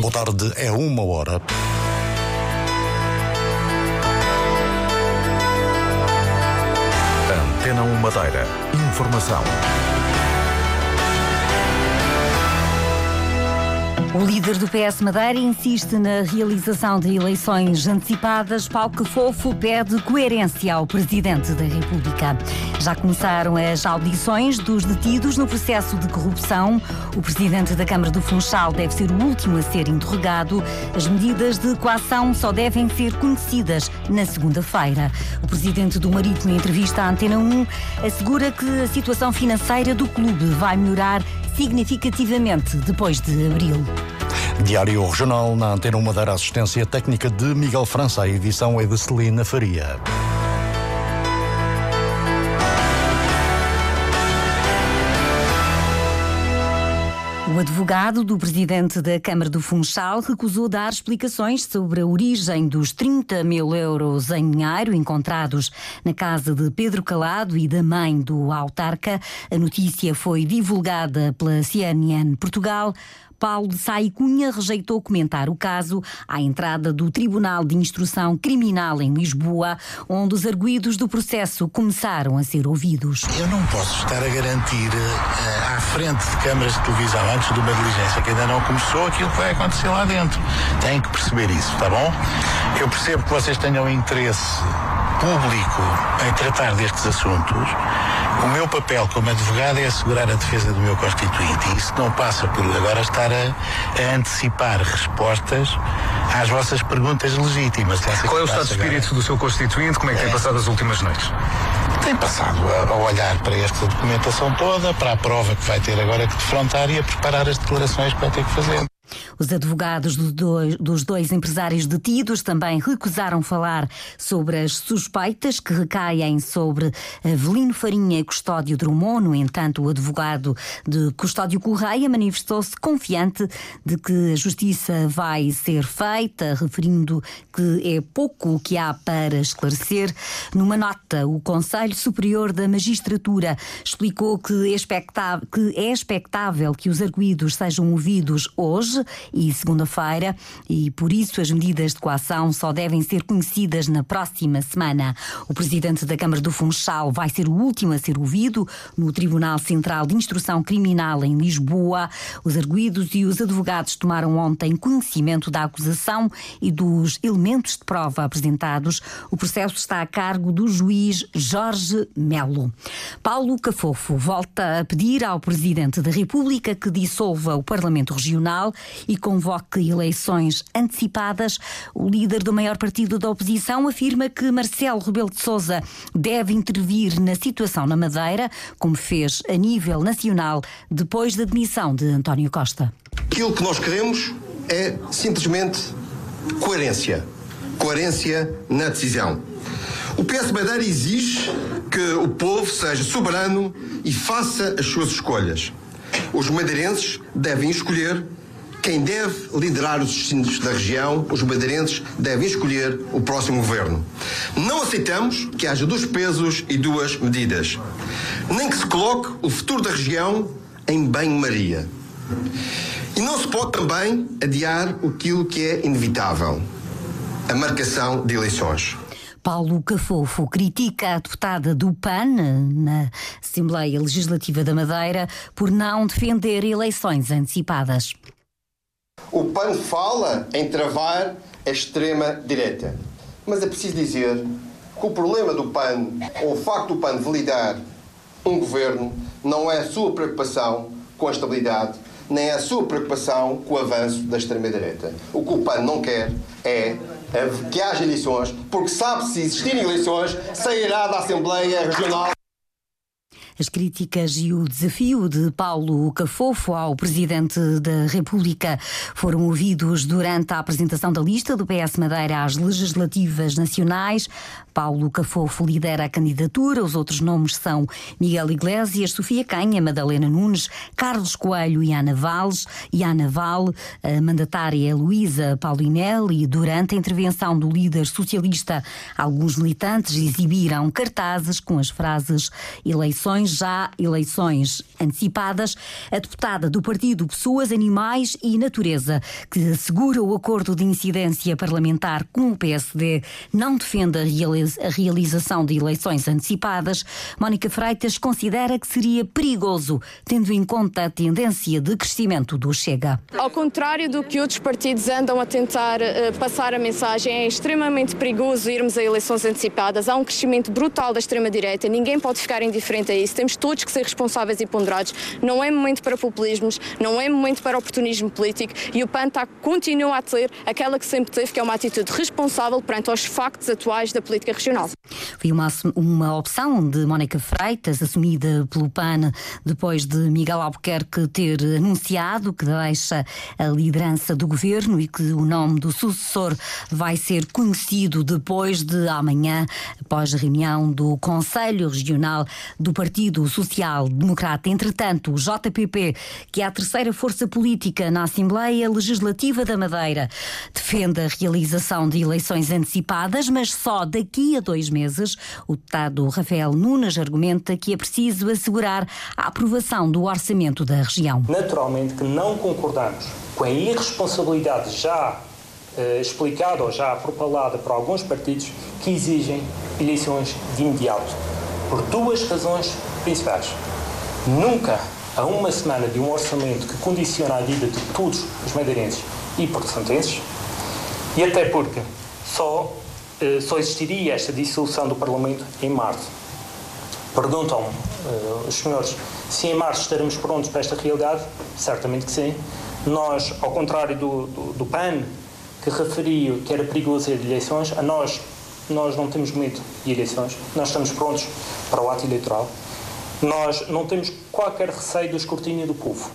Boa tarde, é uma hora. Antena 1 Madeira. Informação. O líder do PS Madeira insiste na realização de eleições antecipadas. Paulo Fofo pede coerência ao Presidente da República. Já começaram as audições dos detidos no processo de corrupção. O Presidente da Câmara do Funchal deve ser o último a ser interrogado. As medidas de coação só devem ser conhecidas na segunda-feira. O Presidente do Marítimo, em entrevista à Antena 1, assegura que a situação financeira do clube vai melhorar significativamente depois de abril. Diário Regional na Antena 1 Madeira, assistência técnica de Miguel França, a edição é de Celina Faria. O advogado do presidente da Câmara do Funchal recusou dar explicações sobre a origem dos 30 mil euros em dinheiro encontrados na casa de Pedro Calado e da mãe do autarca. A notícia foi divulgada pela CNN Portugal. Paulo de e Cunha rejeitou comentar o caso à entrada do Tribunal de Instrução Criminal em Lisboa, onde os arguídos do processo começaram a ser ouvidos. Eu não posso estar a garantir uh, à frente de câmaras de televisão, antes de uma diligência que ainda não começou, aquilo que vai acontecer lá dentro. Tem que perceber isso, tá bom? Eu percebo que vocês tenham interesse público em tratar destes assuntos. O meu papel como advogado é assegurar a defesa do meu constituinte e isso não passa por agora estar a, a antecipar respostas às vossas perguntas legítimas. Qual é o estado de espírito agora? do seu constituinte? Como é que é. tem passado as últimas noites? Tem passado a, a, olhar para esta documentação toda, para a prova que vai ter agora que defrontar e a preparar as declarações que vai ter que fazer. Os advogados do dois, dos dois empresários detidos também recusaram falar sobre as suspeitas que recaem sobre Avelino Farinha e Custódio Drummond. No entanto, o advogado de Custódio Correia manifestou-se confiante de que a justiça vai ser feita, referindo que é pouco o que há para esclarecer. Numa nota, o Conselho Superior da Magistratura explicou que é expectável que, é expectável que os arguídos sejam ouvidos hoje e segunda-feira, e por isso as medidas de coação só devem ser conhecidas na próxima semana. O presidente da Câmara do Funchal vai ser o último a ser ouvido no Tribunal Central de Instrução Criminal em Lisboa. Os arguídos e os advogados tomaram ontem conhecimento da acusação e dos elementos de prova apresentados. O processo está a cargo do juiz Jorge Melo. Paulo Cafofo volta a pedir ao presidente da República que dissolva o Parlamento Regional e convoque eleições antecipadas. O líder do maior partido da oposição afirma que Marcelo Rebelo de Sousa deve intervir na situação na Madeira, como fez a nível nacional depois da demissão de António Costa. Aquilo que nós queremos é simplesmente coerência. Coerência na decisão. O PS Madeira exige que o povo seja soberano e faça as suas escolhas. Os madeirenses devem escolher quem deve liderar os destinos da região, os madeirenses, devem escolher o próximo governo. Não aceitamos que haja dois pesos e duas medidas. Nem que se coloque o futuro da região em banho-maria. E não se pode também adiar aquilo que é inevitável: a marcação de eleições. Paulo Cafofo critica a deputada do PAN na Assembleia Legislativa da Madeira por não defender eleições antecipadas. O PAN fala em travar a extrema-direita. Mas é preciso dizer que o problema do PAN, ou o facto do PAN validar um governo, não é a sua preocupação com a estabilidade, nem é a sua preocupação com o avanço da extrema-direita. O que o PAN não quer é que haja eleições, porque sabe se existirem eleições, sairá da Assembleia Regional. As críticas e o desafio de Paulo Cafofo ao Presidente da República foram ouvidos durante a apresentação da lista do PS Madeira às legislativas nacionais. Paulo Cafofo lidera a candidatura, os outros nomes são Miguel Iglesias, Sofia Canha, Madalena Nunes, Carlos Coelho e Ana Valles. E Ana Val, a mandatária é Luísa Paulinelli. Durante a intervenção do líder socialista, alguns militantes exibiram cartazes com as frases eleições já eleições antecipadas. A deputada do partido Pessoas, Animais e Natureza, que assegura o acordo de incidência parlamentar com o PSD, não defende a realização de eleições antecipadas. Mónica Freitas considera que seria perigoso, tendo em conta a tendência de crescimento do Chega. Ao contrário do que outros partidos andam a tentar uh, passar a mensagem, é extremamente perigoso irmos a eleições antecipadas. Há um crescimento brutal da extrema-direita, ninguém pode ficar indiferente a isso. Temos todos que ser responsáveis e ponderados. Não é momento para populismos, não é momento para oportunismo político e o PAN está, continua a ter aquela que sempre teve, que é uma atitude responsável perante os factos atuais da política regional. Foi uma, uma opção de Mónica Freitas, assumida pelo PAN depois de Miguel Albuquerque ter anunciado que deixa a liderança do governo e que o nome do sucessor vai ser conhecido depois de amanhã, após a reunião do Conselho Regional do Partido Social Democrata. Entretanto, o JPP, que é a terceira força política na Assembleia Legislativa da Madeira, defende a realização de eleições antecipadas, mas só daqui a dois meses. O deputado Rafael Nunes argumenta que é preciso assegurar a aprovação do orçamento da região. Naturalmente que não concordamos com a irresponsabilidade já eh, explicada ou já propalada por alguns partidos que exigem eleições de imediato, por duas razões principais. Nunca, a uma semana de um orçamento que condiciona a vida de todos os madeirenses e porto-santenses, e até porque só, eh, só existiria esta dissolução do Parlamento em março. Perguntam uh, os senhores se em março estaremos prontos para esta realidade? Certamente que sim. Nós, ao contrário do, do, do PAN, que referiu que era perigoso de eleições, a nós, nós não temos medo de eleições, nós estamos prontos para o ato eleitoral. Nós não temos qualquer receio do escrutínio do povo.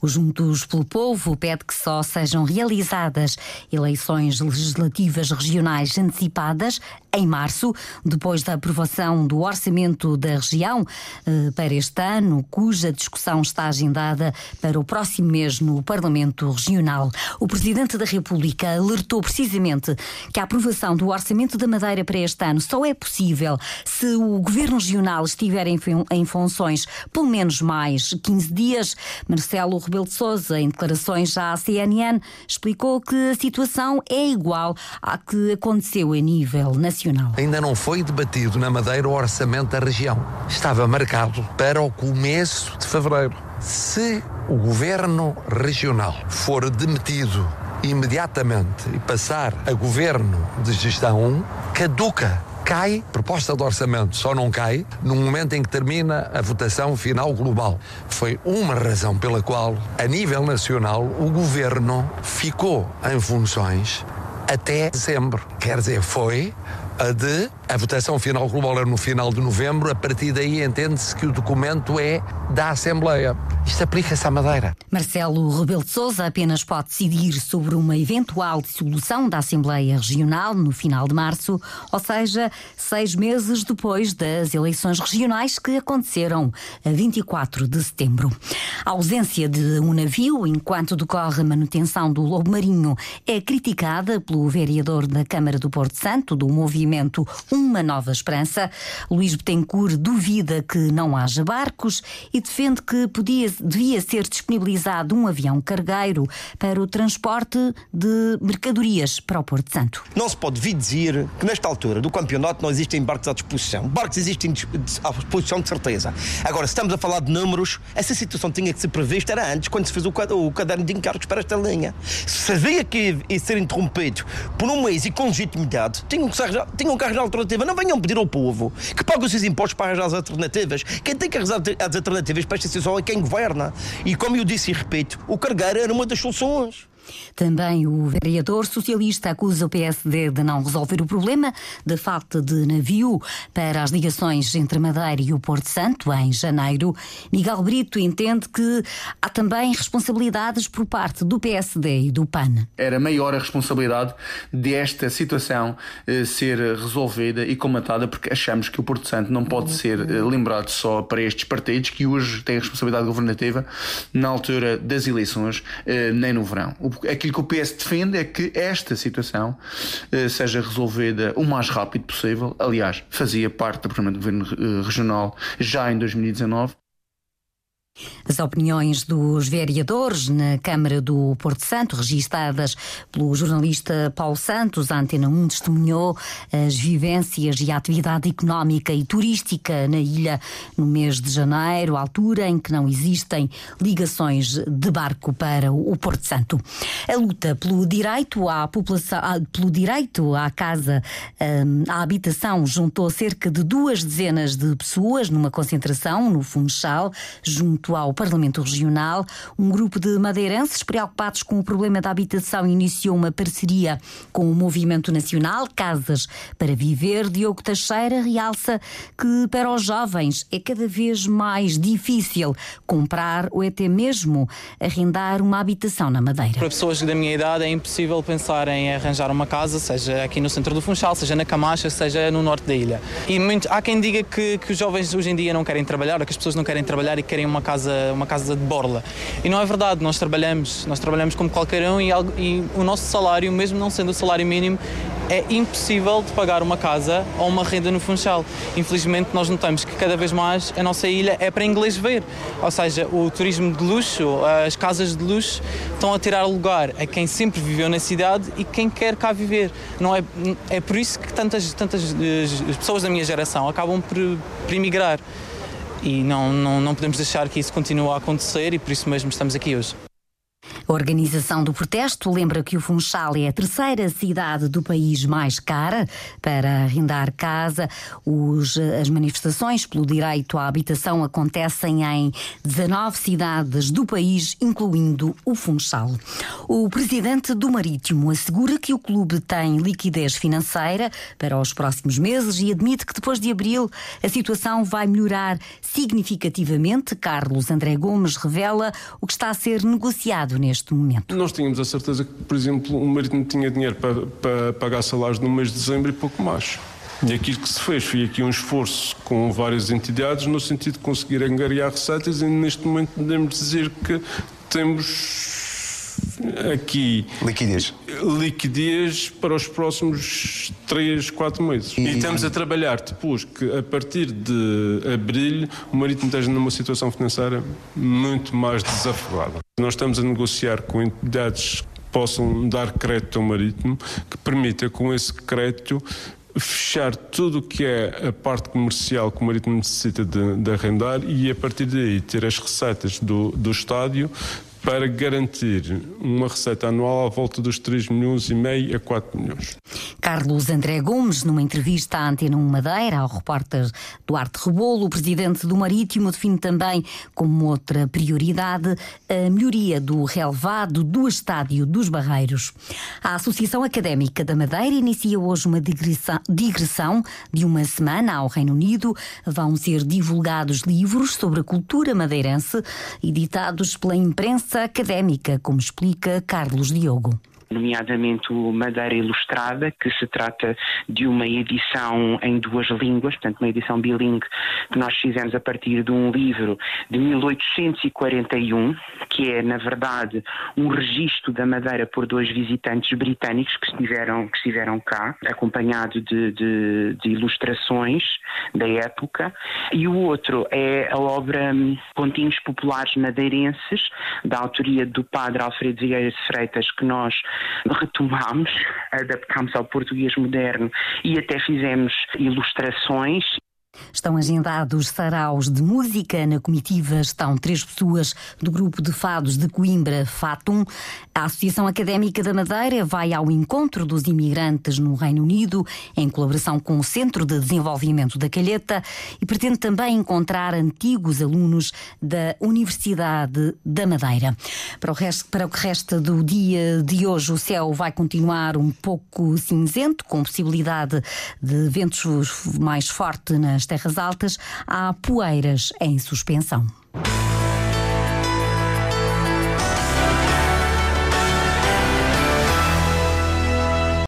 O Juntos pelo Povo pede que só sejam realizadas eleições legislativas regionais antecipadas em março, depois da aprovação do orçamento da região eh, para este ano, cuja discussão está agendada para o próximo mês no Parlamento Regional. O Presidente da República alertou precisamente que a aprovação do orçamento da Madeira para este ano só é possível se o Governo Regional estiver em funções pelo menos mais 15 dias. Marcelo Rebelo de Sousa, em declarações à CNN, explicou que a situação é igual à que aconteceu a nível nacional. Ainda não foi debatido na Madeira o orçamento da região. Estava marcado para o começo de fevereiro. Se o governo regional for demitido imediatamente e passar a governo de gestão, caduca cai, proposta de orçamento só não cai no momento em que termina a votação final global. Foi uma razão pela qual, a nível nacional, o governo ficou em funções até dezembro. Quer dizer, foi a de a votação final global é no final de novembro, a partir daí entende-se que o documento é da Assembleia. Isto aplica-se à Madeira. Marcelo Rebelo de Sousa apenas pode decidir sobre uma eventual dissolução da Assembleia Regional no final de março, ou seja, seis meses depois das eleições regionais que aconteceram a 24 de setembro. A ausência de um navio enquanto decorre a manutenção do lobo marinho é criticada pelo vereador da Câmara do Porto Santo, do movimento Uma Nova Esperança. Luís Betancourt duvida que não haja barcos e defende que podia devia ser disponibilizado um avião cargueiro para o transporte de mercadorias para o Porto Santo. Não se pode vir dizer que nesta altura do campeonato não existem barcos à disposição. Barcos existem à disposição de certeza. Agora, se estamos a falar de números, essa situação tinha que ser prevista era antes, quando se fez o caderno de encargos para esta linha. Sabia que ia ser interrompido por um mês e com legitimidade, tinham que, arranjar, tinham que arranjar alternativa. Não venham pedir ao povo que pague os seus impostos para arranjar as alternativas. Quem tem que arranjar as alternativas para esta situação é quem governa. E como eu disse e repito, o cargueiro era uma das soluções. Também o vereador socialista acusa o PSD de não resolver o problema de falta de navio para as ligações entre Madeira e o Porto Santo em janeiro. Miguel Brito entende que há também responsabilidades por parte do PSD e do PAN. Era maior a responsabilidade desta situação eh, ser resolvida e comatada porque achamos que o Porto Santo não pode ser eh, lembrado só para estes partidos que hoje têm responsabilidade governativa na altura das eleições, eh, nem no verão. O aquilo que o PS defende é que esta situação uh, seja resolvida o mais rápido possível. Aliás, fazia parte do programa de governo uh, regional já em 2019. As opiniões dos vereadores na Câmara do Porto Santo, registadas pelo jornalista Paulo Santos, a Antena 1 testemunhou as vivências e a atividade económica e turística na ilha no mês de janeiro, altura em que não existem ligações de barco para o Porto Santo. A luta pelo direito à população, pelo direito à casa, hum, à habitação, juntou cerca de duas dezenas de pessoas numa concentração no Funchal, junto junto ao Parlamento Regional, um grupo de madeirenses preocupados com o problema da habitação iniciou uma parceria com o Movimento Nacional Casas para Viver. Diogo Teixeira realça que para os jovens é cada vez mais difícil comprar ou até mesmo arrendar uma habitação na Madeira. Para pessoas da minha idade é impossível pensar em arranjar uma casa, seja aqui no centro do Funchal, seja na Camacha, seja no norte da ilha. E muito, há quem diga que, que os jovens hoje em dia não querem trabalhar, ou que as pessoas não querem trabalhar e querem uma casa casa, uma casa de borla. E não é verdade, nós trabalhamos, nós trabalhamos como qualquer um e, e o nosso salário, mesmo não sendo o salário mínimo, é impossível de pagar uma casa ou uma renda no Funchal. Infelizmente, nós notamos que cada vez mais a nossa ilha é para inglês ver. Ou seja, o turismo de luxo, as casas de luxo estão a tirar lugar a quem sempre viveu na cidade e quem quer cá viver. Não é, é por isso que tantas, tantas eh, pessoas da minha geração acabam por, por emigrar e não, não, não podemos deixar que isso continue a acontecer e por isso mesmo estamos aqui hoje. A organização do protesto lembra que o Funchal é a terceira cidade do país mais cara para arrendar casa. Os, as manifestações pelo direito à habitação acontecem em 19 cidades do país, incluindo o Funchal. O presidente do Marítimo assegura que o clube tem liquidez financeira para os próximos meses e admite que depois de abril a situação vai melhorar significativamente. Carlos André Gomes revela o que está a ser negociado neste neste momento? Nós tínhamos a certeza que, por exemplo, o Marítimo tinha dinheiro para, para pagar salários no mês de dezembro e pouco mais. E aquilo que se fez foi aqui um esforço com várias entidades no sentido de conseguir angariar receitas e neste momento podemos dizer que temos aqui liquidez. liquidez para os próximos 3, 4 meses. E, e estamos a trabalhar depois que a partir de abril o Marítimo esteja numa situação financeira muito mais desafogada. Nós estamos a negociar com entidades que possam dar crédito ao Marítimo, que permita com esse crédito fechar tudo o que é a parte comercial que o Marítimo necessita de, de, arrendar e a partir daí ter as receitas do, do estádio para garantir uma receita anual à volta dos 3 milhões e meio a 4 milhões. Carlos André Gomes, numa entrevista à Antena 1 Madeira, ao repórter Duarte Rebolo, o presidente do Marítimo define também como outra prioridade a melhoria do relevado do estádio dos Barreiros. A Associação Académica da Madeira inicia hoje uma digressão, de uma semana ao Reino Unido. Vão ser divulgados livros sobre a cultura madeirense, editados pela imprensa académica, como explica Carlos Diogo nomeadamente o Madeira Ilustrada, que se trata de uma edição em duas línguas, portanto, uma edição bilingue que nós fizemos a partir de um livro de 1841, que é, na verdade, um registro da Madeira por dois visitantes britânicos que estiveram, que estiveram cá, acompanhado de, de, de ilustrações da época, e o outro é a obra Pontinhos Populares Madeirenses, da autoria do padre Alfredo Vieira de Freitas, que nós retomámos, adaptámos ao português moderno e até fizemos ilustrações Estão agendados saraus de música. Na comitiva estão três pessoas do grupo de fados de Coimbra, Fatum. A Associação Académica da Madeira vai ao encontro dos imigrantes no Reino Unido, em colaboração com o Centro de Desenvolvimento da Calheta, e pretende também encontrar antigos alunos da Universidade da Madeira. Para o, resto, para o que resta do dia de hoje, o céu vai continuar um pouco cinzento, com possibilidade de ventos mais forte nas terras altas, há poeiras em suspensão.